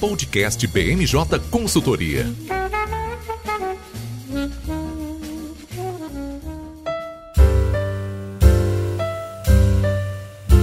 Podcast BMJ Consultoria.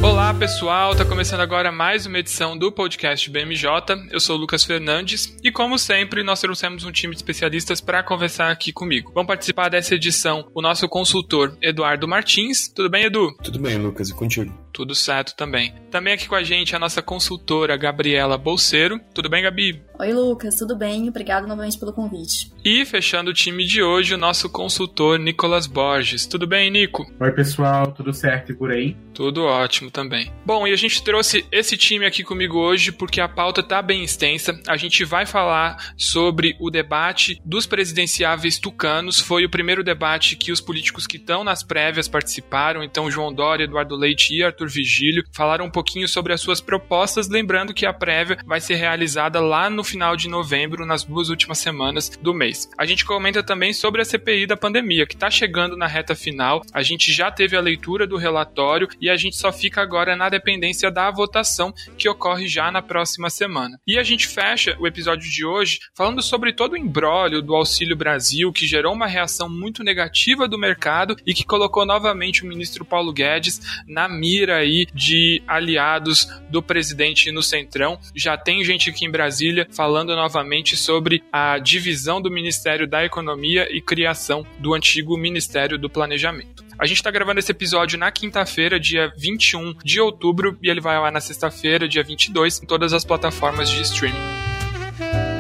Olá pessoal, tá começando agora mais uma edição do podcast BMJ. Eu sou o Lucas Fernandes e, como sempre, nós trouxemos um time de especialistas para conversar aqui comigo. Vão participar dessa edição o nosso consultor Eduardo Martins. Tudo bem, Edu? Tudo bem, Lucas, e contigo? Tudo certo também. Também aqui com a gente a nossa consultora Gabriela Bolseiro. Tudo bem, Gabi? Oi, Lucas, tudo bem? Obrigado novamente pelo convite. E fechando o time de hoje, o nosso consultor Nicolas Borges. Tudo bem, Nico? Oi, pessoal, tudo certo e por aí? Tudo ótimo também. Bom, e a gente trouxe esse time aqui comigo hoje porque a pauta tá bem extensa. A gente vai falar sobre o debate dos presidenciáveis tucanos. Foi o primeiro debate que os políticos que estão nas prévias participaram. Então, João Dória, Eduardo Leite e Arthur Vigílio falaram um pouquinho sobre as suas propostas, lembrando que a prévia vai ser realizada lá no final de novembro, nas duas últimas semanas do mês. A gente comenta também sobre a CPI da pandemia, que está chegando na reta final. A gente já teve a leitura do relatório e a gente só fica agora na dependência da votação que ocorre já na próxima semana. E a gente fecha o episódio de hoje falando sobre todo o embrólio do Auxílio Brasil, que gerou uma reação muito negativa do mercado e que colocou novamente o ministro Paulo Guedes na mira aí de aliados do presidente no Centrão. Já tem gente aqui em Brasília falando novamente sobre a divisão do Ministério da Economia e criação do antigo Ministério do Planejamento. A gente está gravando esse episódio na quinta-feira, dia 21 de outubro, e ele vai lá na sexta-feira, dia 22, em todas as plataformas de streaming.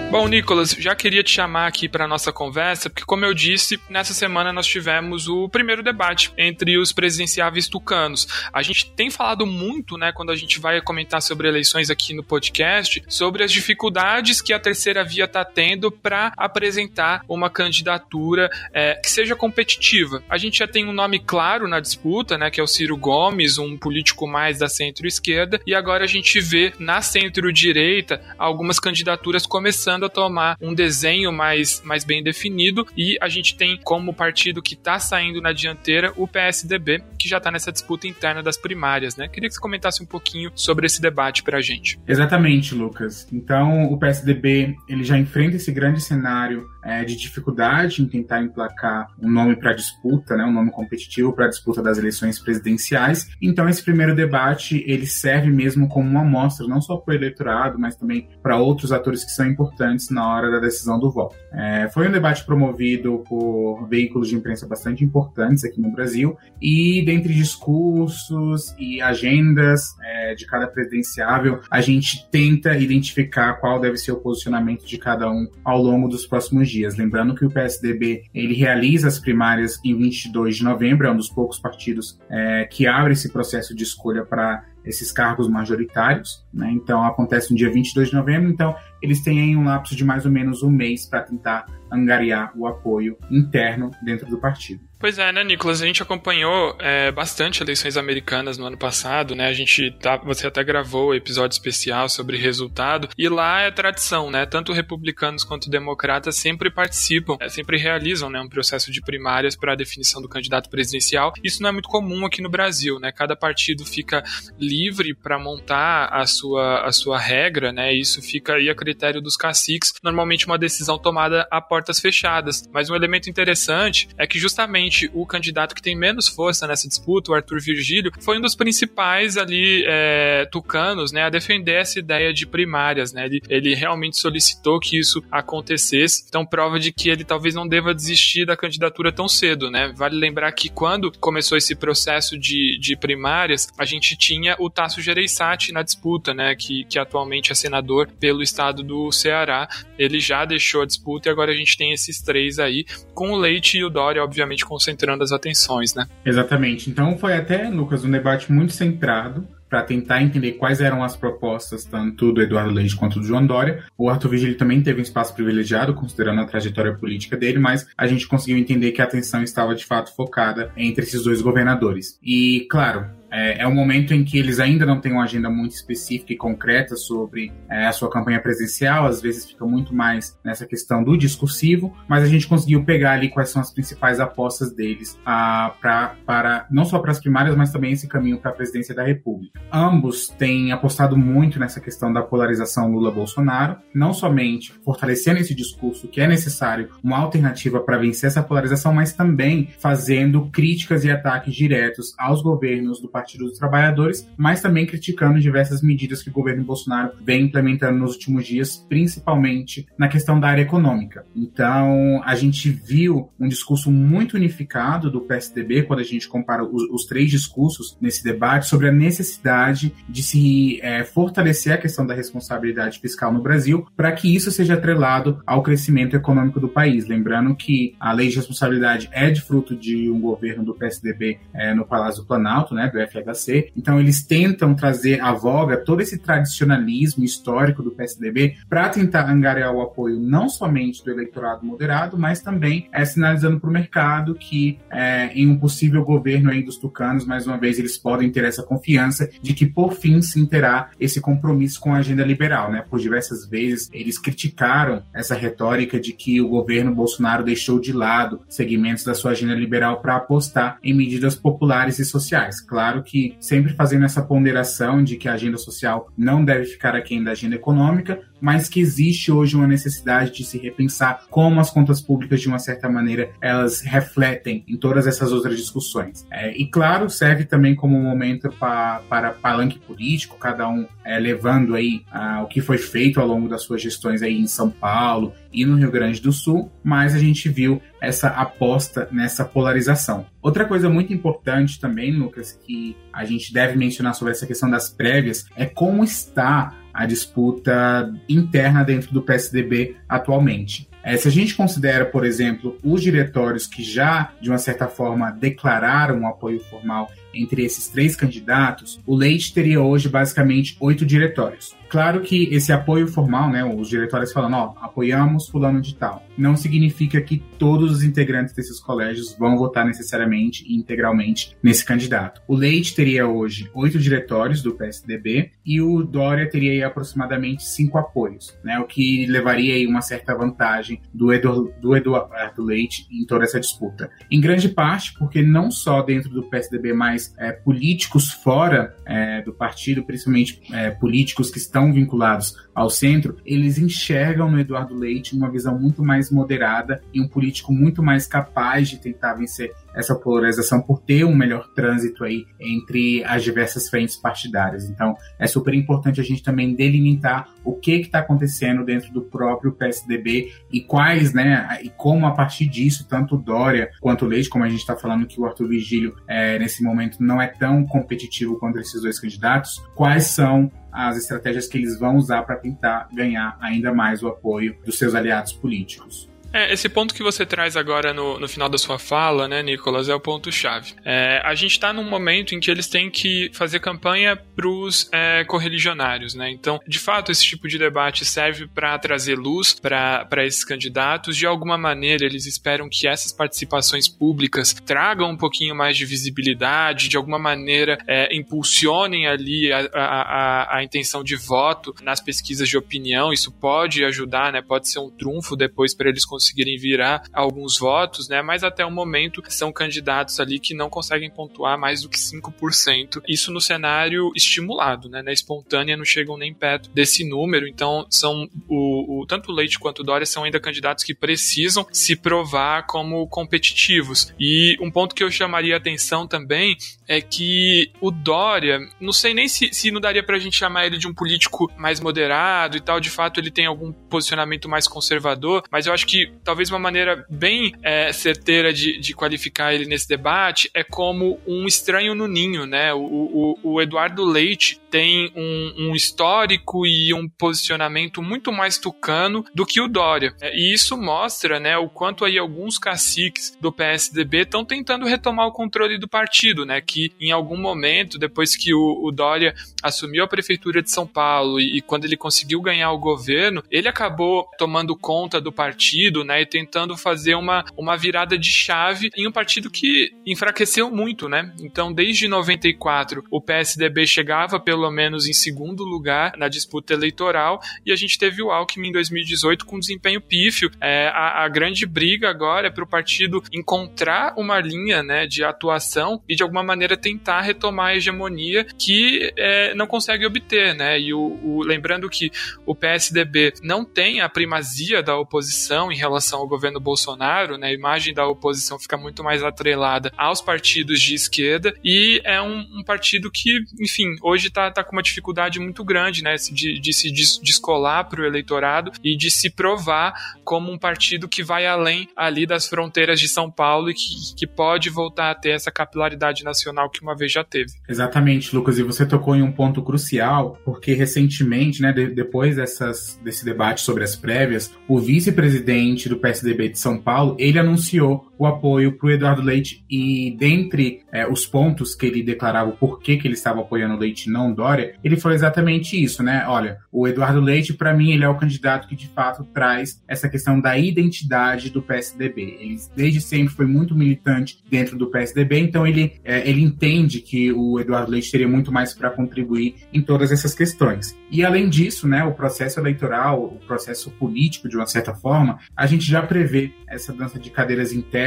Bom, Nicolas, já queria te chamar aqui para nossa conversa, porque, como eu disse, nessa semana nós tivemos o primeiro debate entre os presidenciáveis tucanos. A gente tem falado muito, né, quando a gente vai comentar sobre eleições aqui no podcast, sobre as dificuldades que a terceira via está tendo para apresentar uma candidatura é, que seja competitiva. A gente já tem um nome claro na disputa, né, que é o Ciro Gomes, um político mais da centro-esquerda, e agora a gente vê na centro-direita algumas candidaturas começando a tomar um desenho mais, mais bem definido e a gente tem como partido que está saindo na dianteira o PSDB, que já está nessa disputa interna das primárias, né? Queria que você comentasse um pouquinho sobre esse debate para a gente. Exatamente, Lucas. Então, o PSDB ele já enfrenta esse grande cenário é, de dificuldade em tentar emplacar um nome para disputa, né? Um nome competitivo para a disputa das eleições presidenciais. Então, esse primeiro debate ele serve mesmo como uma amostra, não só para o eleitorado, mas também para outros atores que são importantes na hora da decisão do voto. É, foi um debate promovido por veículos de imprensa bastante importantes aqui no Brasil e dentre discursos e agendas é, de cada presidenciável, a gente tenta identificar qual deve ser o posicionamento de cada um ao longo dos próximos dias. Lembrando que o PSDB ele realiza as primárias em 22 de novembro, é um dos poucos partidos é, que abre esse processo de escolha para esses cargos majoritários, né? Então acontece no dia 22 de novembro, então eles têm aí um lapso de mais ou menos um mês para tentar angariar o apoio interno dentro do partido. Pois é, né, Nicolas? A gente acompanhou é, bastante eleições americanas no ano passado, né? A gente tá, você até gravou episódio especial sobre resultado e lá é tradição, né? Tanto republicanos quanto democratas sempre participam, é, sempre realizam, né, um processo de primárias para a definição do candidato presidencial. Isso não é muito comum aqui no Brasil, né? Cada partido fica livre para montar a sua a sua regra, né? Isso fica aí a critério dos caciques. Normalmente uma decisão tomada a portas fechadas. Mas um elemento interessante é que justamente o candidato que tem menos força nessa disputa, o Arthur Virgílio, foi um dos principais ali é, tucanos, né, a defender essa ideia de primárias, né? Ele, ele realmente solicitou que isso acontecesse. Então prova de que ele talvez não deva desistir da candidatura tão cedo, né? Vale lembrar que quando começou esse processo de, de primárias, a gente tinha o Tasso Gereissati na disputa, né? Que, que atualmente é senador pelo estado do Ceará. Ele já deixou a disputa e agora a gente tem esses três aí, com o Leite e o Dória, obviamente, com concentrando as atenções, né? Exatamente. Então foi até, Lucas, um debate muito centrado para tentar entender quais eram as propostas, tanto do Eduardo Leite quanto do João Dória. O Arthur Vigili também teve um espaço privilegiado, considerando a trajetória política dele, mas a gente conseguiu entender que a atenção estava de fato focada entre esses dois governadores. E, claro, é, é um momento em que eles ainda não têm uma agenda muito específica e concreta sobre é, a sua campanha presidencial, às vezes fica muito mais nessa questão do discursivo, mas a gente conseguiu pegar ali quais são as principais apostas deles a, pra, para não só para as primárias, mas também esse caminho para a presidência da República. Ambos têm apostado muito nessa questão da polarização Lula-Bolsonaro, não somente fortalecendo esse discurso que é necessário uma alternativa para vencer essa polarização, mas também fazendo críticas e ataques diretos aos governos do Partido dos Trabalhadores, mas também criticando diversas medidas que o governo Bolsonaro vem implementando nos últimos dias, principalmente na questão da área econômica. Então, a gente viu um discurso muito unificado do PSDB quando a gente compara os, os três discursos nesse debate sobre a necessidade de se é, fortalecer a questão da responsabilidade fiscal no Brasil para que isso seja atrelado ao crescimento econômico do país. Lembrando que a lei de responsabilidade é de fruto de um governo do PSDB é, no Palácio do Planalto, né, do FHC. Então eles tentam trazer à voga todo esse tradicionalismo histórico do PSDB para tentar angariar o apoio não somente do eleitorado moderado, mas também é, sinalizando para o mercado que é, em um possível governo aí dos tucanos, mais uma vez, eles podem ter essa confiança de que por fim se terá esse compromisso com a agenda liberal, né? Por diversas vezes eles criticaram essa retórica de que o governo Bolsonaro deixou de lado segmentos da sua agenda liberal para apostar em medidas populares e sociais. Claro que sempre fazendo essa ponderação de que a agenda social não deve ficar aquém da agenda econômica, mas que existe hoje uma necessidade de se repensar como as contas públicas, de uma certa maneira, elas refletem em todas essas outras discussões. É, e claro, serve também como um momento pra, para palanque político, cada um é, levando aí ah, o que foi feito ao longo das suas gestões aí em São Paulo e no Rio Grande do Sul, mas a gente viu essa aposta nessa polarização. Outra coisa muito importante também, Lucas, que a gente deve mencionar sobre essa questão das prévias é como está a disputa interna dentro do PSDB atualmente. É, se a gente considera, por exemplo, os diretórios que já, de uma certa forma, declararam um apoio formal entre esses três candidatos, o Leite teria hoje basicamente oito diretórios. Claro que esse apoio formal, né, os diretórios falando, ó, apoiamos fulano de tal, não significa que todos os integrantes desses colégios vão votar necessariamente e integralmente nesse candidato. O Leite teria hoje oito diretórios do PSDB e o Dória teria aí aproximadamente cinco apoios, né, o que levaria aí uma certa vantagem do, Edu, do Eduardo Leite em toda essa disputa. Em grande parte porque não só dentro do PSDB, mas é, políticos fora é, do partido, principalmente é, políticos que estão vinculados ao centro, eles enxergam no Eduardo Leite uma visão muito mais moderada e um político muito mais capaz de tentar vencer essa polarização por ter um melhor trânsito aí entre as diversas frentes partidárias. Então, é super importante a gente também delimitar o que está acontecendo dentro do próprio PSDB e quais, né, e como a partir disso, tanto Dória quanto Leite, como a gente está falando que o Arthur Vigílio é, nesse momento não é tão competitivo contra esses dois candidatos, quais são as estratégias que eles vão usar para tentar ganhar ainda mais o apoio dos seus aliados políticos. É, esse ponto que você traz agora no, no final da sua fala, né, Nicolas, é o ponto-chave. É, a gente está num momento em que eles têm que fazer campanha para os é, correligionários, né? Então, de fato, esse tipo de debate serve para trazer luz para esses candidatos. De alguma maneira, eles esperam que essas participações públicas tragam um pouquinho mais de visibilidade, de alguma maneira é, impulsionem ali a, a, a, a intenção de voto nas pesquisas de opinião. Isso pode ajudar, né? Pode ser um trunfo depois para eles conseguirem virar alguns votos, né? Mas até o momento são candidatos ali que não conseguem pontuar mais do que 5%. Isso no cenário estimulado, né? Na espontânea não chegam nem perto desse número. Então são o, o tanto o Leite quanto o Dória são ainda candidatos que precisam se provar como competitivos. E um ponto que eu chamaria atenção também é que o Dória, não sei nem se, se não daria pra gente chamar ele de um político mais moderado e tal, de fato ele tem algum posicionamento mais conservador, mas eu acho que talvez uma maneira bem é, certeira de, de, qualificar ele nesse debate é como um estranho no ninho, né? O, o, o Eduardo Leite tem um, um, histórico e um posicionamento muito mais tucano do que o Dória. É, e isso mostra, né, o quanto aí alguns caciques do PSDB estão tentando retomar o controle do partido, né? Que em algum momento, depois que o, o Dória assumiu a prefeitura de São Paulo e, e quando ele conseguiu ganhar o governo, ele acabou tomando conta do partido partido, né, e tentando fazer uma, uma virada de chave em um partido que enfraqueceu muito, né? Então, desde 94, o PSDB chegava pelo menos em segundo lugar na disputa eleitoral e a gente teve o Alckmin em 2018 com desempenho pífio. É, a, a grande briga agora é para o partido encontrar uma linha, né, de atuação e de alguma maneira tentar retomar a hegemonia que é, não consegue obter, né? E o, o, lembrando que o PSDB não tem a primazia da oposição em relação ao governo Bolsonaro, né? A imagem da oposição fica muito mais atrelada aos partidos de esquerda e é um, um partido que, enfim, hoje está tá com uma dificuldade muito grande, né? De, de se descolar para o eleitorado e de se provar como um partido que vai além ali das fronteiras de São Paulo e que, que pode voltar a ter essa capilaridade nacional que uma vez já teve. Exatamente, Lucas, e você tocou em um ponto crucial, porque recentemente, né, de, depois dessas, desse debate sobre as prévias, o vice-presidente do PSDB de São Paulo, ele anunciou o apoio para o Eduardo Leite e dentre é, os pontos que ele declarava o porquê que ele estava apoiando o Leite não Dória, ele falou exatamente isso, né? Olha, o Eduardo Leite, para mim, ele é o candidato que de fato traz essa questão da identidade do PSDB. Ele desde sempre foi muito militante dentro do PSDB, então ele, é, ele entende que o Eduardo Leite teria muito mais para contribuir em todas essas questões. E além disso, né, o processo eleitoral, o processo político, de uma certa forma, a gente já prevê essa dança de cadeiras internas,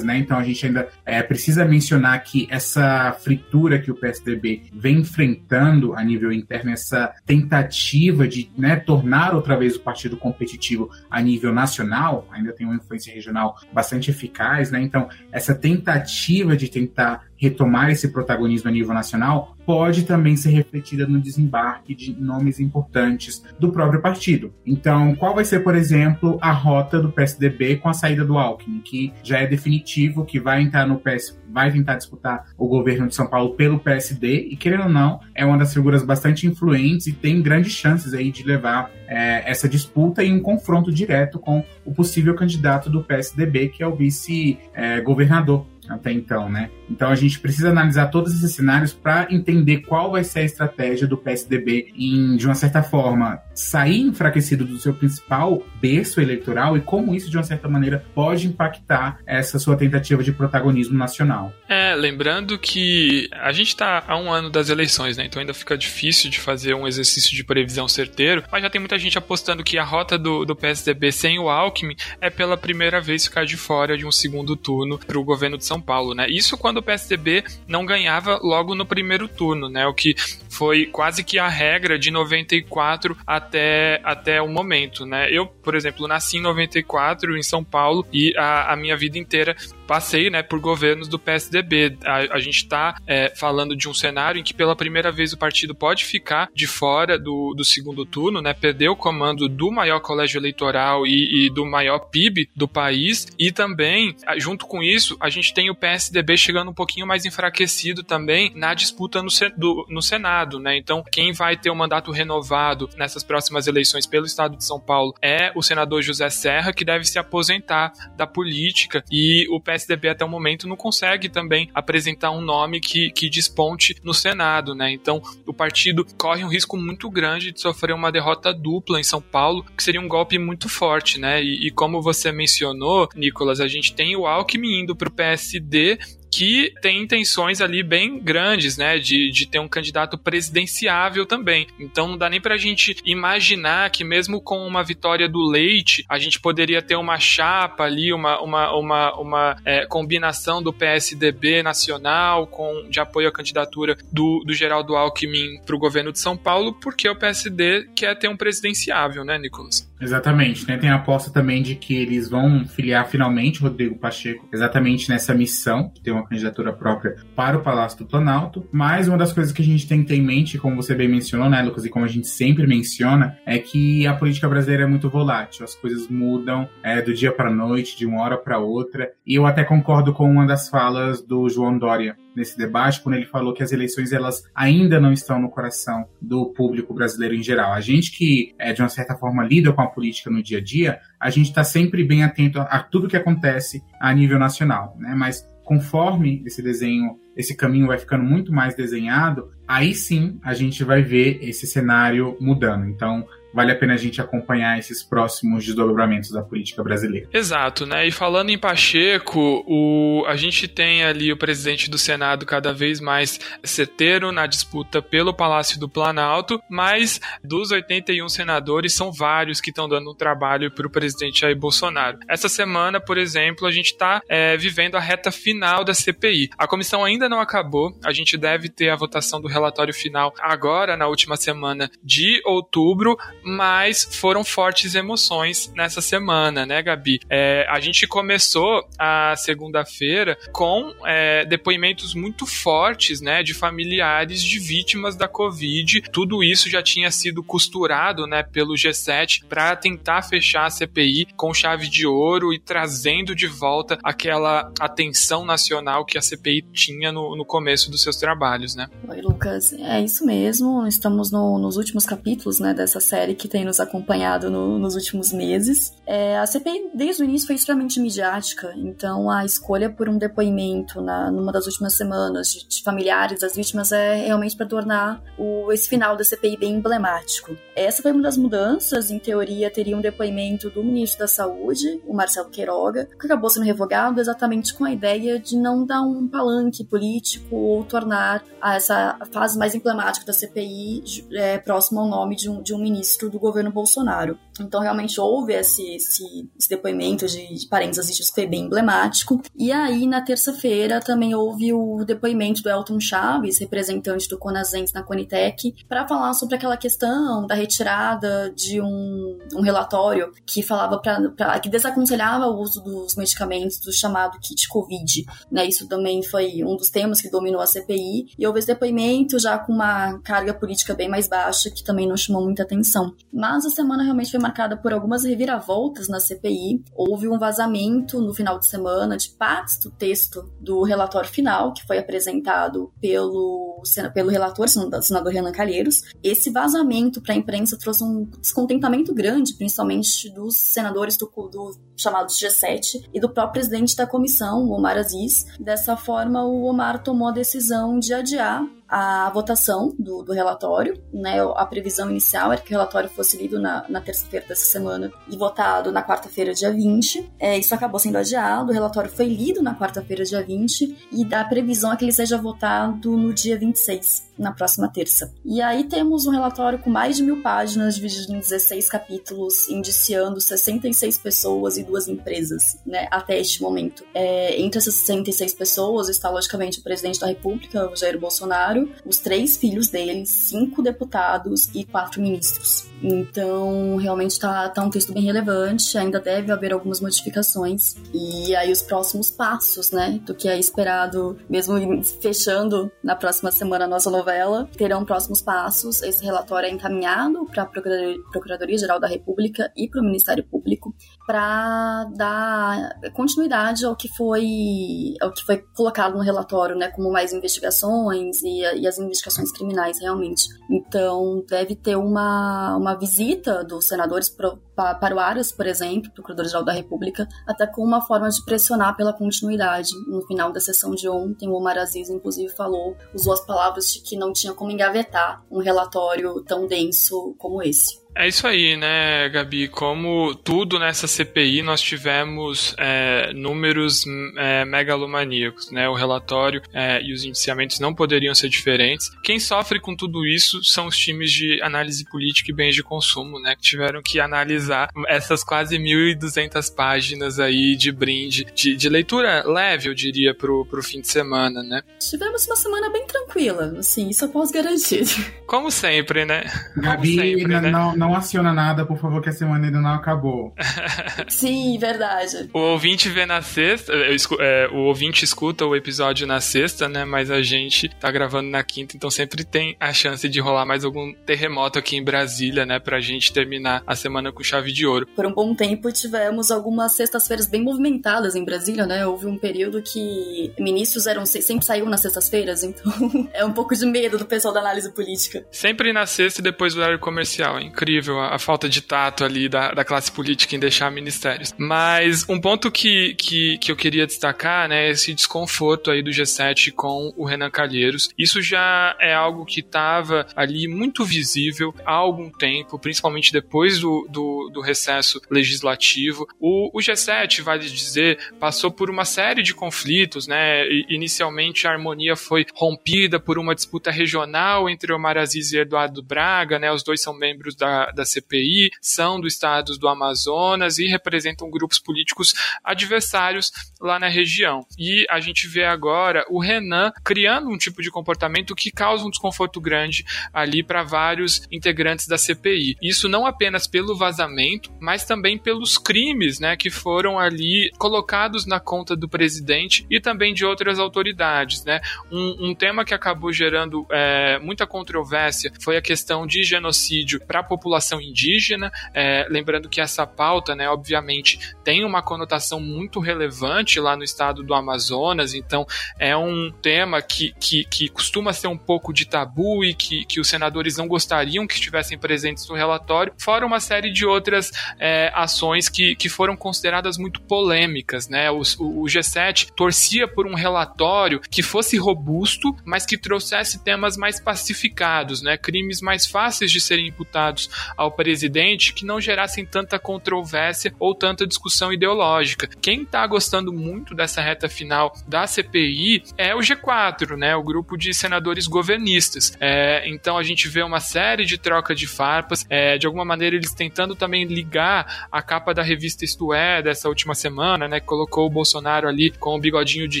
né? Então a gente ainda é, precisa mencionar que essa fritura que o PSDB vem enfrentando a nível interno, essa tentativa de né, tornar outra vez o partido competitivo a nível nacional, ainda tem uma influência regional bastante eficaz, né? Então essa tentativa de tentar retomar esse protagonismo a nível nacional pode também ser refletida no desembarque de nomes importantes do próprio partido. Então, qual vai ser, por exemplo, a rota do PSDB com a saída do Alckmin, que já é definitivo, que vai entrar no PS, vai tentar disputar o governo de São Paulo pelo PSD e querendo ou não, é uma das figuras bastante influentes e tem grandes chances aí de levar é, essa disputa em um confronto direto com o possível candidato do PSDB, que é o vice-governador é, até então, né? Então a gente precisa analisar todos esses cenários para entender qual vai ser a estratégia do PSDB em, de uma certa forma, sair enfraquecido do seu principal berço eleitoral e como isso, de uma certa maneira, pode impactar essa sua tentativa de protagonismo nacional. É, lembrando que a gente está há um ano das eleições, né? Então ainda fica difícil de fazer um exercício de previsão certeiro, mas já tem muita gente apostando que a rota do, do PSDB sem o Alckmin é pela primeira vez ficar de fora de um segundo turno para o governo de São Paulo, né? Isso quando o PSDB não ganhava logo no primeiro turno, né? O que foi quase que a regra de 94 até, até o momento, né? Eu, por exemplo, nasci em 94 em São Paulo e a, a minha vida inteira passei né, por governos do PSDB. A, a gente está é, falando de um cenário em que pela primeira vez o partido pode ficar de fora do, do segundo turno, né, perder o comando do maior colégio eleitoral e, e, do maior PIB do país, e também, junto com isso, a gente tem o PSDB chegando um pouquinho mais enfraquecido também na disputa no, do, no Senado. Né? Então, quem vai ter o mandato renovado nessas próximas eleições pelo estado de São Paulo é o senador José Serra, que deve se aposentar da política, e o PSDB PSDB até o momento não consegue também apresentar um nome que, que desponte no Senado, né? Então o partido corre um risco muito grande de sofrer uma derrota dupla em São Paulo, que seria um golpe muito forte, né? E, e como você mencionou, Nicolas, a gente tem o Alckmin indo para o PSD que tem intenções ali bem grandes, né, de, de ter um candidato presidenciável também. Então não dá nem pra gente imaginar que mesmo com uma vitória do Leite, a gente poderia ter uma chapa ali, uma, uma, uma, uma é, combinação do PSDB nacional com de apoio à candidatura do, do Geraldo Alckmin para o governo de São Paulo, porque o PSD quer ter um presidenciável, né, Nicolas? Exatamente, né? Tem a aposta também de que eles vão filiar finalmente Rodrigo Pacheco exatamente nessa missão, de ter uma candidatura própria para o Palácio do Planalto. Mas uma das coisas que a gente tem que ter em mente, como você bem mencionou, né, Lucas, e como a gente sempre menciona, é que a política brasileira é muito volátil. As coisas mudam é, do dia para noite, de uma hora para outra. E eu até concordo com uma das falas do João Dória nesse debate, quando ele falou que as eleições elas ainda não estão no coração do público brasileiro em geral. A gente que, é, de uma certa forma, lida com a política no dia a dia, a gente está sempre bem atento a, tudo que acontece a nível nacional, né? Mas conforme esse desenho, esse caminho vai ficando muito mais desenhado, aí sim a gente vai ver esse cenário mudando. Então, vale a pena a gente acompanhar esses próximos desdobramentos da política brasileira. Exato, né? E falando em Pacheco, o, a gente tem ali o presidente do Senado cada vez mais certeiro na disputa pelo Palácio do Planalto, mas dos 81 senadores, são vários que estão dando um trabalho para o presidente Jair Bolsonaro. Essa semana, por exemplo, a gente está é, vivendo a reta final da CPI. A comissão ainda não acabou, a gente deve ter a votação do relatório final agora, na última semana de outubro, mas foram fortes emoções nessa semana, né, Gabi? É, a gente começou a segunda-feira com é, depoimentos muito fortes, né, de familiares de vítimas da Covid. Tudo isso já tinha sido costurado, né, pelo G7 para tentar fechar a CPI com chave de ouro e trazendo de volta aquela atenção nacional que a CPI tinha no, no começo dos seus trabalhos, né? Oi, Lucas. É isso mesmo. Estamos no, nos últimos capítulos, né, dessa série que tem nos acompanhado no, nos últimos meses. É, a CPI, desde o início, foi extremamente midiática. Então, a escolha por um depoimento na, numa das últimas semanas de, de familiares das vítimas é realmente para tornar o, esse final da CPI bem emblemático. Essa foi uma das mudanças. Em teoria, teria um depoimento do ministro da Saúde, o Marcelo Queiroga, que acabou sendo revogado exatamente com a ideia de não dar um palanque político ou tornar essa fase mais emblemática da CPI é, próxima ao nome de um, de um ministro do governo Bolsonaro. Então, realmente houve esse, esse, esse depoimento de, de parentes assistidos que foi bem emblemático. E aí, na terça-feira, também houve o depoimento do Elton Chaves, representante do Conazens na Conitec, para falar sobre aquela questão da retirada de um, um relatório que falava para que desaconselhava o uso dos medicamentos do chamado kit Covid. Né? Isso também foi um dos temas que dominou a CPI. E houve esse depoimento já com uma carga política bem mais baixa, que também não chamou muita atenção. Mas a semana realmente foi marcada por algumas reviravoltas na CPI. Houve um vazamento no final de semana de partes do texto do relatório final, que foi apresentado pelo, pelo relator, senador Renan Calheiros. Esse vazamento para a imprensa trouxe um descontentamento grande, principalmente dos senadores do, do chamado G7 e do próprio presidente da comissão, Omar Aziz. Dessa forma, o Omar tomou a decisão de adiar a votação do, do, relatório, né? A previsão inicial era que o relatório fosse lido na, na terça-feira dessa semana e votado na quarta-feira, dia 20. É, isso acabou sendo adiado, o relatório foi lido na quarta-feira, dia 20, e a previsão é que ele seja votado no dia 26, na próxima terça. E aí temos um relatório com mais de mil páginas, dividido em 16 capítulos, indiciando 66 pessoas e duas empresas, né? Até este momento. É, entre essas 66 pessoas está, logicamente, o presidente da República, o Jair Bolsonaro os três filhos dele, cinco deputados e quatro ministros. Então, realmente está tá um texto bem relevante, ainda deve haver algumas modificações. E aí, os próximos passos, né, do que é esperado, mesmo fechando na próxima semana a nossa novela, terão próximos passos. Esse relatório é encaminhado para a Procuradoria-Geral da República e para o Ministério Público para dar continuidade ao que foi ao que foi colocado no relatório, né, como mais investigações e, e as investigações criminais realmente. Então deve ter uma, uma visita dos senadores pro, para o Aras, por exemplo, Procurador-Geral da República, até com uma forma de pressionar pela continuidade. No final da sessão de ontem, o Omar Aziz, inclusive, falou, usou as palavras de que não tinha como engavetar um relatório tão denso como esse. É isso aí, né, Gabi? Como tudo nessa CPI, nós tivemos é, números é, megalomaníacos, né? O relatório é, e os indiciamentos não poderiam ser diferentes. Quem sofre com tudo isso são os times de análise política e bens de consumo, né? Que tiveram que analisar essas quase 1.200 páginas aí de brinde, de, de, leitura leve, eu diria, pro, pro fim de semana, né? Tivemos uma semana bem tranquila, assim, isso eu posso garantir. Como sempre, né? Gabi, sempre, né? não não aciona nada, por favor, que a semana ainda não acabou. Sim, verdade. O ouvinte vê na sexta, é, o ouvinte escuta o episódio na sexta, né? Mas a gente tá gravando na quinta, então sempre tem a chance de rolar mais algum terremoto aqui em Brasília, né? Pra gente terminar a semana com chave de ouro. Por um bom tempo tivemos algumas sextas-feiras bem movimentadas em Brasília, né? Houve um período que ministros eram sempre saíam nas sextas-feiras, então é um pouco de medo do pessoal da análise política. Sempre na sexta e depois do horário comercial, é incrível a, a falta de tato ali da, da, classe política em deixar ministérios. Mas um ponto que, que, que eu queria destacar, né, é esse desconforto aí do G7 com o Renan Calheiros. Isso já é algo que estava ali muito visível há algum tempo, principalmente depois do, do, do recesso legislativo. O, o G7, vale dizer, passou por uma série de conflitos, né? Inicialmente a harmonia foi rompida por uma disputa regional entre Omar Aziz e Eduardo Braga, né? Os dois são membros da, da CPI, são do estado do Amazonas e representam grupos políticos adversários lá na região. E a gente vê agora o Renan criando um tipo de comportamento que causa um desconforto grande ali para vários integrantes da CPI. Isso não apenas pelo vazamento, mas também pelos crimes, né, que foram ali colocados na conta do presidente e também de outras autoridades, né. Um, um tema que acabou gerando é, muita controvérsia foi a questão de genocídio para a população indígena. É, lembrando que essa pauta, né, obviamente, tem uma conotação muito relevante lá no estado do Amazonas, então é um tema que, que, que costuma ser um pouco de tabu e que, que os senadores não gostariam que estivessem presentes no relatório, fora uma série de outras é, ações que, que foram consideradas muito polêmicas. Né? O, o G7 torcia por um relatório que fosse robusto, mas que trouxesse temas mais pacificados, né? crimes mais fáceis de serem imputados ao presidente, que não gerassem tanta controvérsia ou tanta discussão ideológica. Quem está gostando muito dessa reta final da CPI é o G4, né? o grupo de senadores governistas. É, então a gente vê uma série de troca de farpas, é, de alguma maneira eles tentando também ligar a capa da revista Isto É dessa última semana, né, que colocou o Bolsonaro ali com o bigodinho de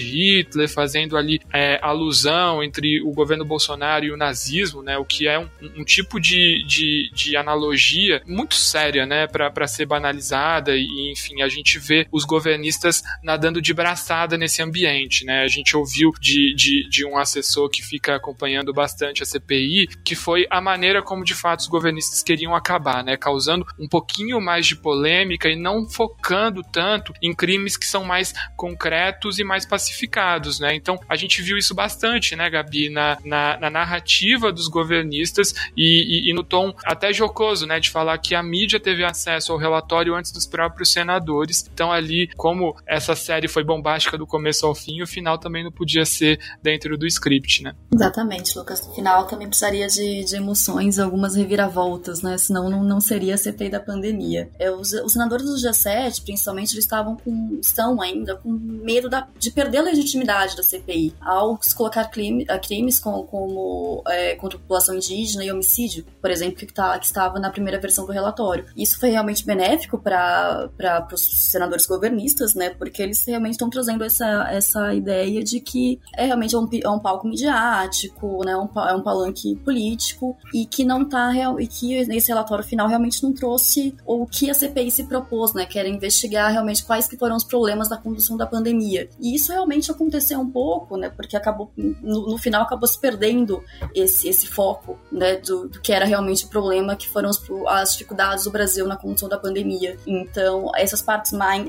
Hitler, fazendo ali é, alusão entre o governo Bolsonaro e o nazismo, né, o que é um, um tipo de, de, de, analogia muito séria, né, para ser banalizada e, enfim, a gente vê os governistas nadando de braçada nesse ambiente, né, a gente ouviu de, de, de um assessor que fica acompanhando bastante a CPI, que foi a maneira como de fato os governistas queriam acabar, né, causando um pouquinho mais de polêmica e não focando tanto em crimes que são mais concretos e mais pacificados, né? Então a gente viu isso bastante, né, Gabi, na, na, na narrativa dos governistas e, e, e, no tom até jocoso, né, de falar que a mídia teve acesso ao relatório antes dos próprios senadores. Então ali, como essa série foi bombástica do começo ao fim, o final também não podia ser dentro do script, né? Exatamente, Lucas. No final também precisaria de, de emoções, algumas reviravoltas, né? Senão não, não seria a CPI da pandemia. É, os, os senadores do G7, principalmente, eles estavam com, estão ainda com medo da, de perder a legitimidade da CPI ao se colocar crime, crimes como, como é, contra a população indígena e homicídio, por exemplo, que, tá, que estava na primeira versão do relatório. Isso foi realmente benéfico para os senadores governistas, né? Porque eles realmente estão trazendo essa, essa ideia de que é realmente um, é um palco midiático, né? Um, é um palanque político e que não tá real, e que nesse relatório final realmente não trouxe o que a CPI se propôs, né? Que era investigar realmente quais que foram os problemas da condução da pandemia. E isso realmente aconteceu um pouco, né? Porque acabou no, no final acabou se perdendo esse, esse foco, né? Do, do, que era realmente o problema, que foram os, as dificuldades do Brasil na condução da pandemia. Então essas partes mais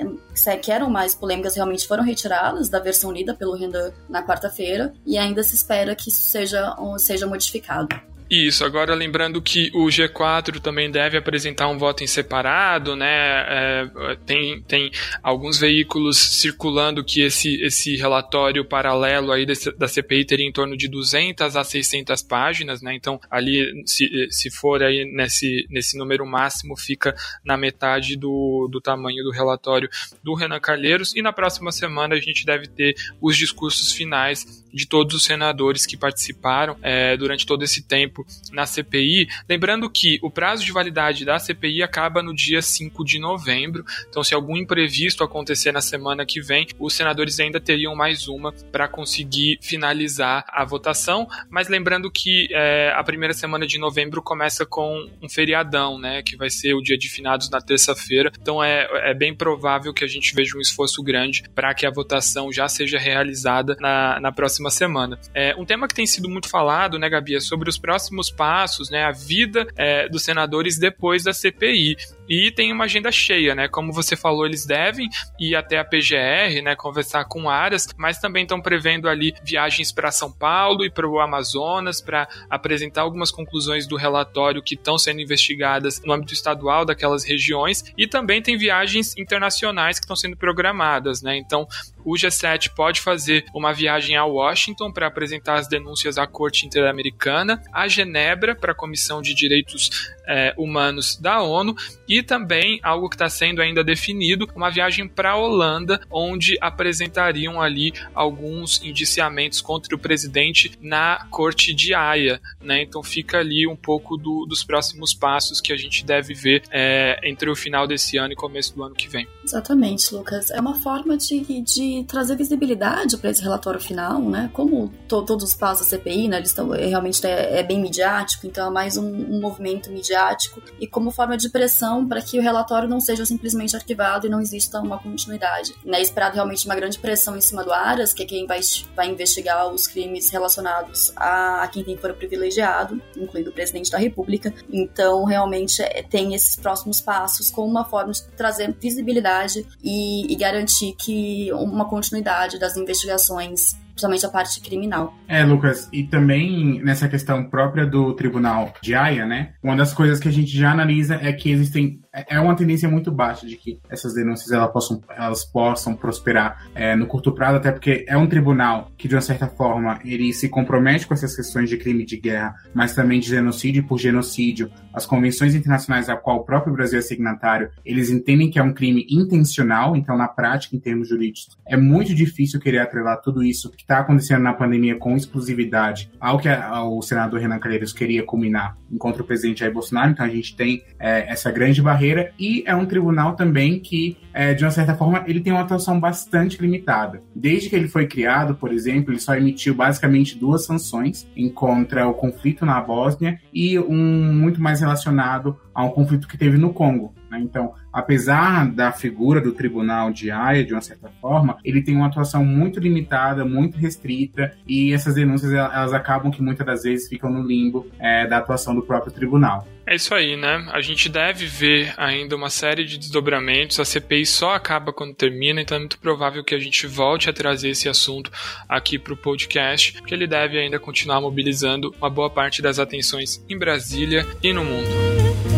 que eram mais polêmicas realmente foram retiradas da versão lida pelo Renan na quarta-feira e ainda se espera que isso seja, seja modificado. Isso, agora lembrando que o G4 também deve apresentar um voto em separado, né? É, tem, tem alguns veículos circulando que esse, esse relatório paralelo aí desse, da CPI teria em torno de 200 a 600 páginas, né? Então, ali, se, se for aí nesse, nesse número máximo, fica na metade do, do tamanho do relatório do Renan Calheiros. E na próxima semana a gente deve ter os discursos finais de todos os senadores que participaram é, durante todo esse tempo na CPI. Lembrando que o prazo de validade da CPI acaba no dia 5 de novembro, então se algum imprevisto acontecer na semana que vem, os senadores ainda teriam mais uma para conseguir finalizar a votação. Mas lembrando que é, a primeira semana de novembro começa com um feriadão, né, que vai ser o dia de finados na terça-feira, então é, é bem provável que a gente veja um esforço grande para que a votação já seja realizada na, na próxima próxima semana. É, um tema que tem sido muito falado, né, Gabi, é sobre os próximos passos, né, a vida é, dos senadores depois da CPI. E tem uma agenda cheia, né? Como você falou, eles devem ir até a PGR, né, conversar com áreas, mas também estão prevendo ali viagens para São Paulo e para o Amazonas para apresentar algumas conclusões do relatório que estão sendo investigadas no âmbito estadual daquelas regiões e também tem viagens internacionais que estão sendo programadas, né? Então, o G7 pode fazer uma viagem a Washington para apresentar as denúncias à Corte Interamericana, a Genebra para a Comissão de Direitos é, Humanos da ONU e também algo que está sendo ainda definido, uma viagem para a Holanda, onde apresentariam ali alguns indiciamentos contra o presidente na Corte de Haia, né? Então fica ali um pouco do, dos próximos passos que a gente deve ver é, entre o final desse ano e começo do ano que vem. Exatamente, Lucas. É uma forma de, de trazer visibilidade para esse relatório final, né? Como to, todos os passos da CPI, né? Eles estão realmente é, é, bem midiático, então é mais um, um movimento midiático e como forma de pressão para que o relatório não seja simplesmente arquivado e não exista uma continuidade. É esperado realmente uma grande pressão em cima do Aras, que é quem vai, vai investigar os crimes relacionados a, a quem tem foro privilegiado, incluindo o presidente da República. Então, realmente, é, tem esses próximos passos como uma forma de trazer visibilidade e, e garantir que uma continuidade das investigações principalmente a parte criminal. É, Lucas, e também nessa questão própria do tribunal de Haia, né? Uma das coisas que a gente já analisa é que existem é, é uma tendência muito baixa de que essas denúncias elas possam, elas possam prosperar é, no curto prazo, até porque é um tribunal que, de uma certa forma, ele se compromete com essas questões de crime de guerra, mas também de genocídio por genocídio. As convenções internacionais a qual o próprio Brasil é signatário, eles entendem que é um crime intencional, então, na prática, em termos jurídicos, é muito difícil querer atrelar tudo isso que está acontecendo na pandemia com exclusividade ao que o senador Renan Calheiros queria culminar contra o presidente Jair Bolsonaro. Então, a gente tem é, essa grande barreira carreira e é um tribunal também que, é, de uma certa forma, ele tem uma atuação bastante limitada. Desde que ele foi criado, por exemplo, ele só emitiu basicamente duas sanções contra o conflito na Bósnia e um muito mais relacionado a um conflito que teve no Congo. Né? Então, apesar da figura do tribunal de Haia, de uma certa forma, ele tem uma atuação muito limitada, muito restrita, e essas denúncias elas acabam que muitas das vezes ficam no limbo é, da atuação do próprio tribunal. É isso aí, né? A gente deve ver ainda uma série de desdobramentos. A CPI só acaba quando termina, então é muito provável que a gente volte a trazer esse assunto aqui para o podcast, porque ele deve ainda continuar mobilizando uma boa parte das atenções em Brasília e no mundo.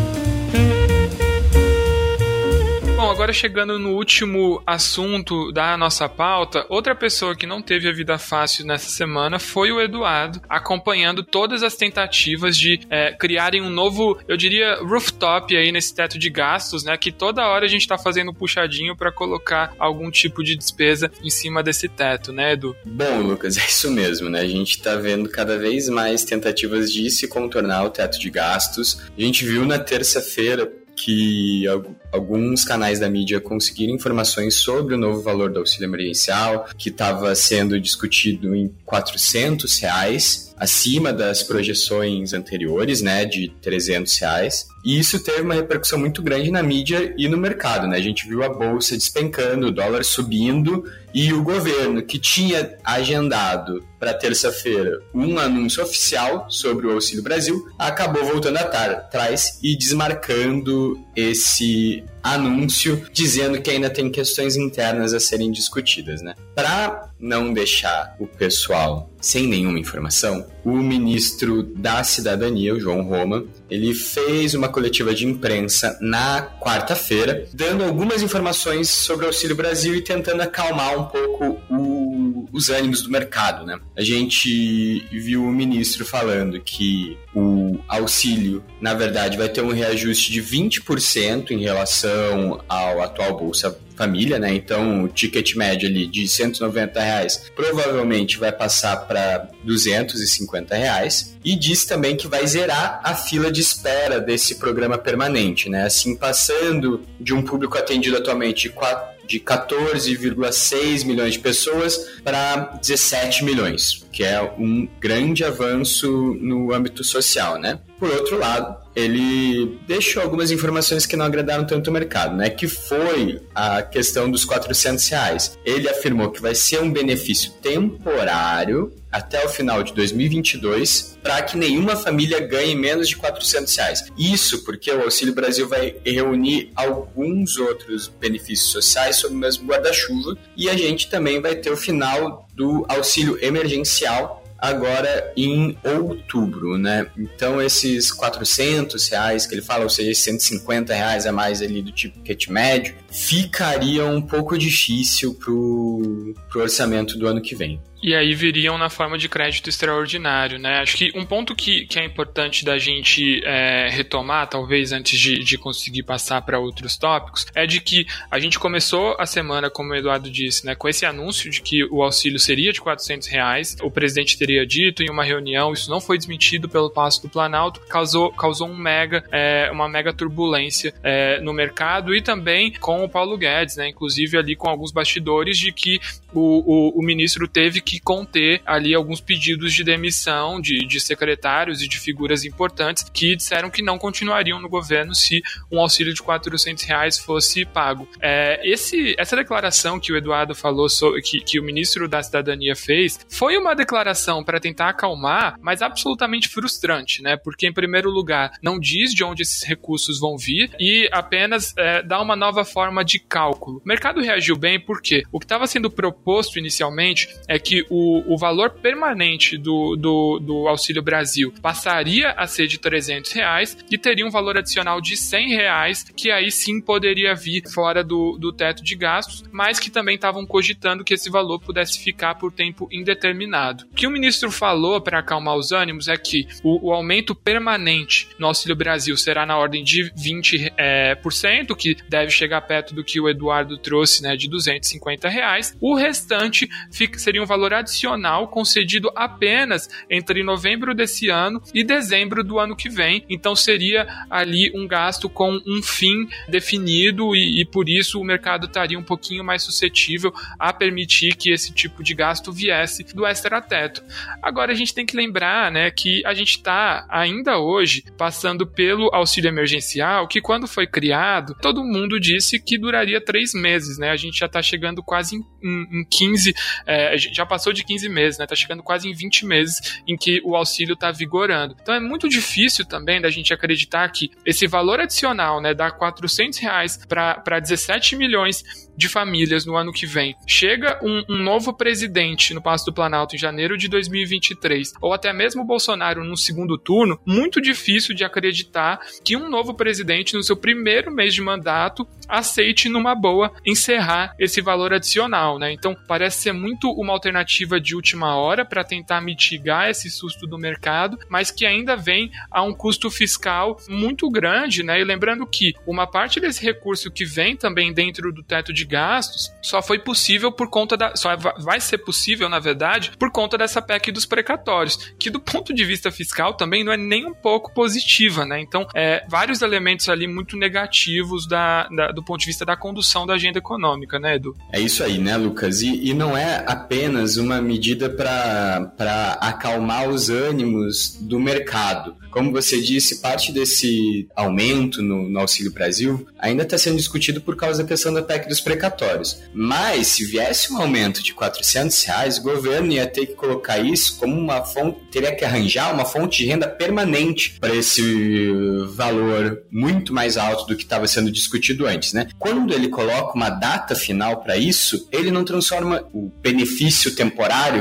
Bom, agora chegando no último assunto da nossa pauta, outra pessoa que não teve a vida fácil nessa semana foi o Eduardo, acompanhando todas as tentativas de é, criarem um novo, eu diria, rooftop aí nesse teto de gastos, né? Que toda hora a gente está fazendo um puxadinho para colocar algum tipo de despesa em cima desse teto, né, Edu? Bom, Lucas, é isso mesmo, né? A gente está vendo cada vez mais tentativas de se contornar o teto de gastos. A gente viu na terça-feira que alguns canais da mídia conseguiram informações sobre o novo valor do auxílio emergencial, que estava sendo discutido em 400 reais, acima das projeções anteriores, né, de 300 reais. E isso teve uma repercussão muito grande na mídia e no mercado, né? A gente viu a bolsa despencando, o dólar subindo e o governo, que tinha agendado para terça-feira um anúncio oficial sobre o Auxílio Brasil, acabou voltando atrás e desmarcando esse anúncio dizendo que ainda tem questões internas a serem discutidas, né? Para não deixar o pessoal sem nenhuma informação, o ministro da Cidadania, o João Roma, ele fez uma coletiva de imprensa na quarta-feira, dando algumas informações sobre o Auxílio Brasil e tentando acalmar um pouco o, os ânimos do mercado, né? A gente viu o ministro falando que o auxílio, na verdade, vai ter um reajuste de 20% em relação ao atual Bolsa Família, né? Então, o ticket médio ali de 190 reais provavelmente vai passar para 250 reais. E diz também que vai zerar a fila de espera desse programa permanente, né? Assim, passando de um público atendido atualmente de 4 de 14,6 milhões de pessoas para 17 milhões, que é um grande avanço no âmbito social, né? Por outro lado, ele deixou algumas informações que não agradaram tanto o mercado, né? Que foi a questão dos 400 reais. Ele afirmou que vai ser um benefício temporário até o final de 2022 para que nenhuma família ganhe menos de 400 reais. Isso porque o Auxílio Brasil vai reunir alguns outros benefícios sociais sob o mesmo guarda-chuva e a gente também vai ter o final do auxílio emergencial agora em outubro, né? Então esses 400 reais que ele fala, ou seja, 150 reais a mais ali do tipo kit médio, ficaria um pouco difícil pro, pro orçamento do ano que vem. E aí viriam na forma de crédito extraordinário, né? Acho que um ponto que, que é importante da gente é, retomar, talvez antes de, de conseguir passar para outros tópicos, é de que a gente começou a semana, como o Eduardo disse, né, com esse anúncio de que o auxílio seria de 400 reais. O presidente teria dito em uma reunião, isso não foi desmentido pelo Passo do Planalto, causou, causou um mega, é, uma mega turbulência é, no mercado e também com o Paulo Guedes, né? Inclusive ali com alguns bastidores de que o, o, o ministro teve que conter ali alguns pedidos de demissão de, de secretários e de figuras importantes que disseram que não continuariam no governo se um auxílio de 400 reais fosse pago. É, esse, essa declaração que o Eduardo falou, sobre, que, que o ministro da Cidadania fez, foi uma declaração para tentar acalmar, mas absolutamente frustrante, né? Porque, em primeiro lugar, não diz de onde esses recursos vão vir e apenas é, dá uma nova forma de cálculo. O mercado reagiu bem porque o que estava sendo proposto inicialmente é que o, o valor permanente do, do, do, Auxílio Brasil passaria a ser de 300 reais e teria um valor adicional de 100 reais, que aí sim poderia vir fora do, do teto de gastos, mas que também estavam cogitando que esse valor pudesse ficar por tempo indeterminado. O que o ministro falou para acalmar os ânimos é que o, o, aumento permanente no Auxílio Brasil será na ordem de 20%, é, por cento, que deve chegar perto do que o Eduardo trouxe, né, de 250 reais. O restante fica, seria um valor adicional concedido apenas entre novembro desse ano e dezembro do ano que vem. Então seria ali um gasto com um fim definido e, e por isso o mercado estaria um pouquinho mais suscetível a permitir que esse tipo de gasto viesse do extra-teto. Agora a gente tem que lembrar né, que a gente está ainda hoje passando pelo auxílio emergencial, que quando foi criado, todo mundo disse que duraria três meses. Né? A gente já está chegando quase em, em, em 15, é, já passou de 15 meses, né? Tá chegando quase em 20 meses em que o auxílio está vigorando. Então é muito difícil também da gente acreditar que esse valor adicional, né, dá 400 reais para 17 milhões de famílias no ano que vem. Chega um, um, novo presidente no Passo do Planalto em janeiro de 2023, ou até mesmo o Bolsonaro no segundo turno, muito difícil de acreditar que um novo presidente, no seu primeiro mês de mandato, aceite numa boa encerrar esse valor adicional, né? Então parece ser muito uma alternativa de última hora para tentar mitigar esse susto do mercado, mas que ainda vem a um custo fiscal muito grande, né? E lembrando que uma parte desse recurso que vem também dentro do teto de gastos só foi possível por conta da. só vai ser possível, na verdade, por conta dessa PEC dos precatórios, que do ponto de vista fiscal também não é nem um pouco positiva, né? Então, é, vários elementos ali muito negativos da, da, do ponto de vista da condução da agenda econômica, né, Edu? É isso aí, né, Lucas? E, e não é apenas uma medida para acalmar os ânimos do mercado. Como você disse, parte desse aumento no, no Auxílio Brasil ainda está sendo discutido por causa da questão da PEC dos precatórios. Mas, se viesse um aumento de 400 reais, o governo ia ter que colocar isso como uma fonte, teria que arranjar uma fonte de renda permanente para esse valor muito mais alto do que estava sendo discutido antes, né? Quando ele coloca uma data final para isso, ele não transforma o benefício temporário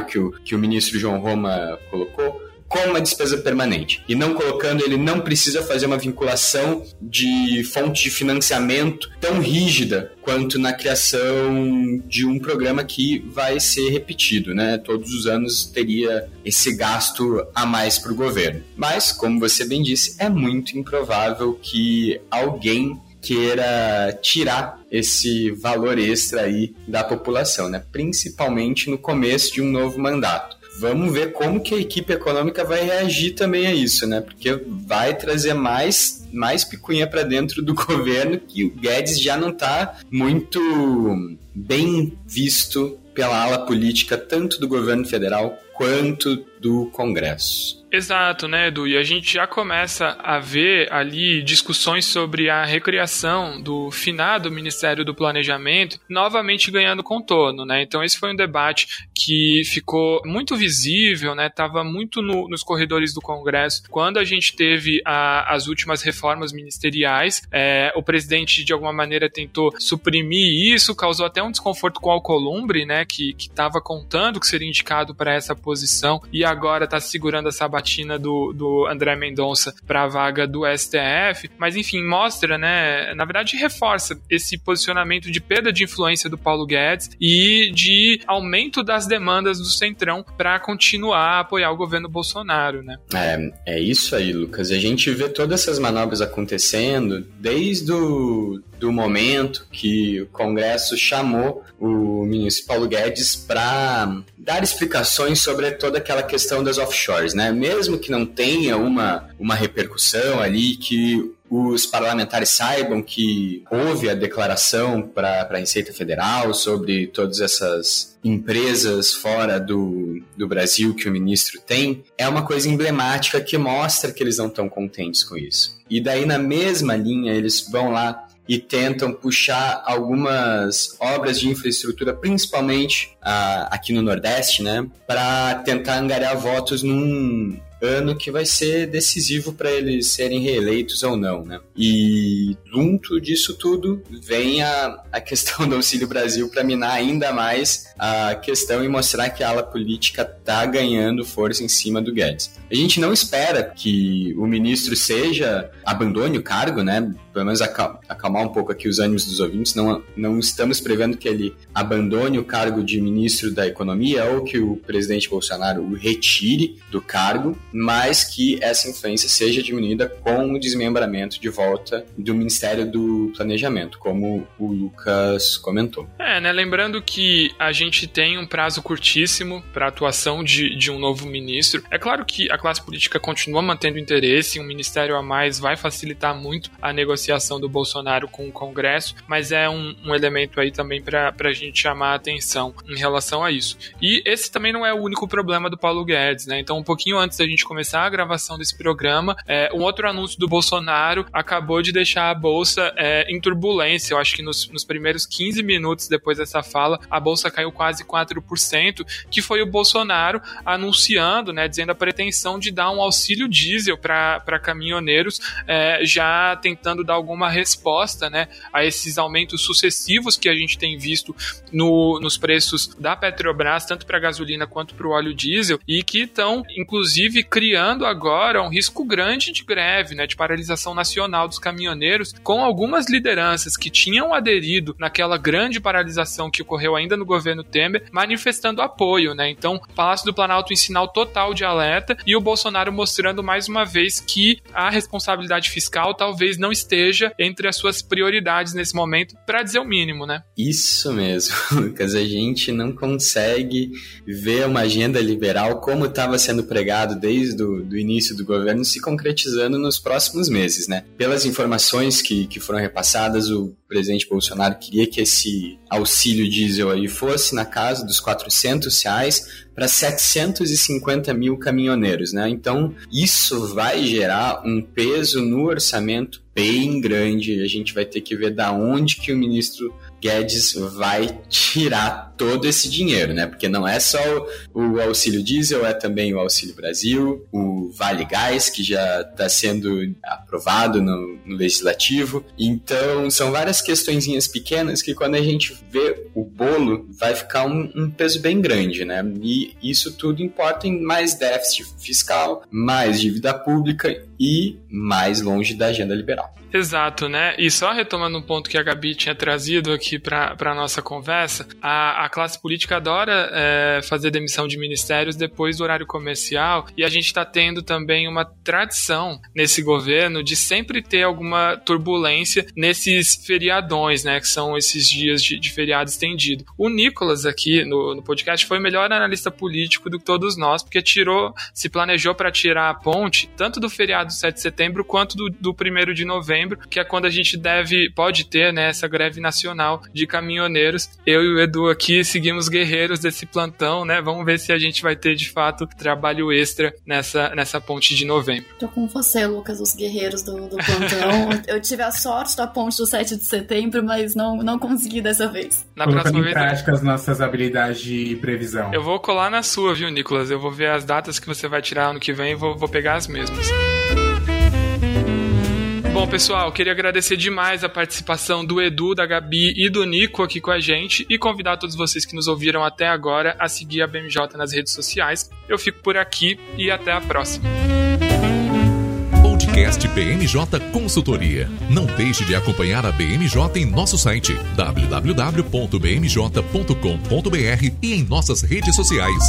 que o, que o ministro João Roma colocou como uma despesa permanente. E não colocando, ele não precisa fazer uma vinculação de fonte de financiamento tão rígida quanto na criação de um programa que vai ser repetido, né? Todos os anos teria esse gasto a mais para o governo. Mas, como você bem disse, é muito improvável que alguém queira tirar esse valor extra aí da população, né? Principalmente no começo de um novo mandato vamos ver como que a equipe econômica vai reagir também a isso, né? Porque vai trazer mais, mais picuinha para dentro do governo que o Guedes já não está muito bem visto pela ala política tanto do governo federal quanto do Congresso. Exato, né, Edu? E a gente já começa a ver ali discussões sobre a recriação do finado Ministério do Planejamento novamente ganhando contorno, né? Então esse foi um debate que ficou muito visível, né? Tava muito no, nos corredores do Congresso quando a gente teve a, as últimas reformas ministeriais. É, o presidente de alguma maneira tentou suprimir isso, causou até um desconforto com o Alcolumbre, né? Que estava contando que seria indicado para essa posição e agora está segurando essa batina do, do André Mendonça para a vaga do STF. Mas enfim, mostra, né? Na verdade, reforça esse posicionamento de perda de influência do Paulo Guedes e de aumento das demandas do Centrão para continuar a apoiar o governo Bolsonaro, né? É, é isso aí, Lucas. A gente vê todas essas manobras acontecendo desde o do momento que o Congresso chamou o ministro Paulo Guedes para dar explicações sobre toda aquela questão das offshores, né? Mesmo que não tenha uma, uma repercussão ali, que os parlamentares saibam que houve a declaração para a Receita Federal sobre todas essas empresas fora do, do Brasil que o ministro tem, é uma coisa emblemática que mostra que eles não estão contentes com isso. E daí, na mesma linha, eles vão lá e tentam puxar algumas obras de infraestrutura, principalmente ah, aqui no Nordeste, né, para tentar angariar votos num ano que vai ser decisivo para eles serem reeleitos ou não, né? E junto disso tudo vem a, a questão do Auxílio Brasil para minar ainda mais a questão e mostrar que a ala política tá ganhando força em cima do Guedes. A gente não espera que o ministro seja abandone o cargo, né? Pelo menos acalmar um pouco aqui os ânimos dos ouvintes. Não, não estamos prevendo que ele abandone o cargo de ministro da Economia ou que o presidente Bolsonaro o retire do cargo, mas que essa influência seja diminuída com o desmembramento de volta do Ministério do Planejamento, como o Lucas comentou. É, né? Lembrando que a gente tem um prazo curtíssimo para a atuação de, de um novo ministro. É claro que a classe política continua mantendo interesse, um ministério a mais vai facilitar muito a negociação do Bolsonaro com o Congresso, mas é um, um elemento aí também para a gente chamar a atenção em relação a isso. E esse também não é o único problema do Paulo Guedes, né? Então, um pouquinho antes da gente começar a gravação desse programa, é, um outro anúncio do Bolsonaro acabou de deixar a bolsa é, em turbulência. Eu acho que nos, nos primeiros 15 minutos depois dessa fala, a bolsa caiu quase 4%, que foi o Bolsonaro anunciando, né, dizendo a pretensão de dar um auxílio diesel para caminhoneiros, é, já tentando dar alguma resposta né, a esses aumentos sucessivos que a gente tem visto no, nos preços da Petrobras, tanto para gasolina quanto para o óleo diesel, e que estão, inclusive, criando agora um risco grande de greve, né, de paralisação nacional dos caminhoneiros, com algumas lideranças que tinham aderido naquela grande paralisação que ocorreu ainda no governo Temer, manifestando apoio, né? Então, Palácio do Planalto em sinal total de alerta e o Bolsonaro mostrando mais uma vez que a responsabilidade fiscal talvez não esteja entre as suas prioridades nesse momento, para dizer o mínimo, né? Isso mesmo, Lucas. A gente não consegue ver uma agenda liberal como estava sendo pregado desde desde o do início do governo se concretizando nos próximos meses, né? Pelas informações que, que foram repassadas, o presidente Bolsonaro queria que esse auxílio diesel aí fosse na casa dos 400 reais para 750 mil caminhoneiros, né? Então, isso vai gerar um peso no orçamento bem grande. A gente vai ter que ver da onde que o ministro Guedes vai tirar todo esse dinheiro, né? Porque não é só o, auxílio diesel, é também o auxílio Brasil, o Vale Gás, que já está sendo aprovado no, no, legislativo. Então, são várias questõezinhas pequenas que quando a gente vê o bolo, vai ficar um, um peso bem grande, né? E isso tudo importa em mais déficit fiscal, mais dívida pública e mais longe da agenda liberal. Exato, né? E só retomando um ponto que a Gabi tinha trazido aqui para a nossa conversa, a, a classe política adora é, fazer demissão de ministérios depois do horário comercial e a gente está tendo também uma tradição nesse governo de sempre ter alguma turbulência nesses feriadões, né? Que são esses dias de, de feriado estendido. O Nicolas aqui no, no podcast foi o melhor analista político do que todos nós, porque tirou, se planejou para tirar a ponte tanto do feriado feriado 7 de setembro, quanto do, do 1 de novembro, que é quando a gente deve, pode ter, né, essa greve nacional de caminhoneiros. Eu e o Edu aqui seguimos guerreiros desse plantão, né? Vamos ver se a gente vai ter de fato trabalho extra nessa, nessa ponte de novembro. Tô com você, Lucas, os guerreiros do, do plantão. eu tive a sorte da ponte do 7 de setembro, mas não, não consegui dessa vez. Na Colocando próxima em vez. prática as nossas habilidades de previsão. Eu vou colar na sua, viu, Nicolas? Eu vou ver as datas que você vai tirar ano que vem e vou, vou pegar as mesmas. Bom, pessoal, queria agradecer demais a participação do Edu, da Gabi e do Nico aqui com a gente e convidar todos vocês que nos ouviram até agora a seguir a BMJ nas redes sociais. Eu fico por aqui e até a próxima. Podcast BMJ Consultoria. Não deixe de acompanhar a BMJ em nosso site www.bmj.com.br e em nossas redes sociais.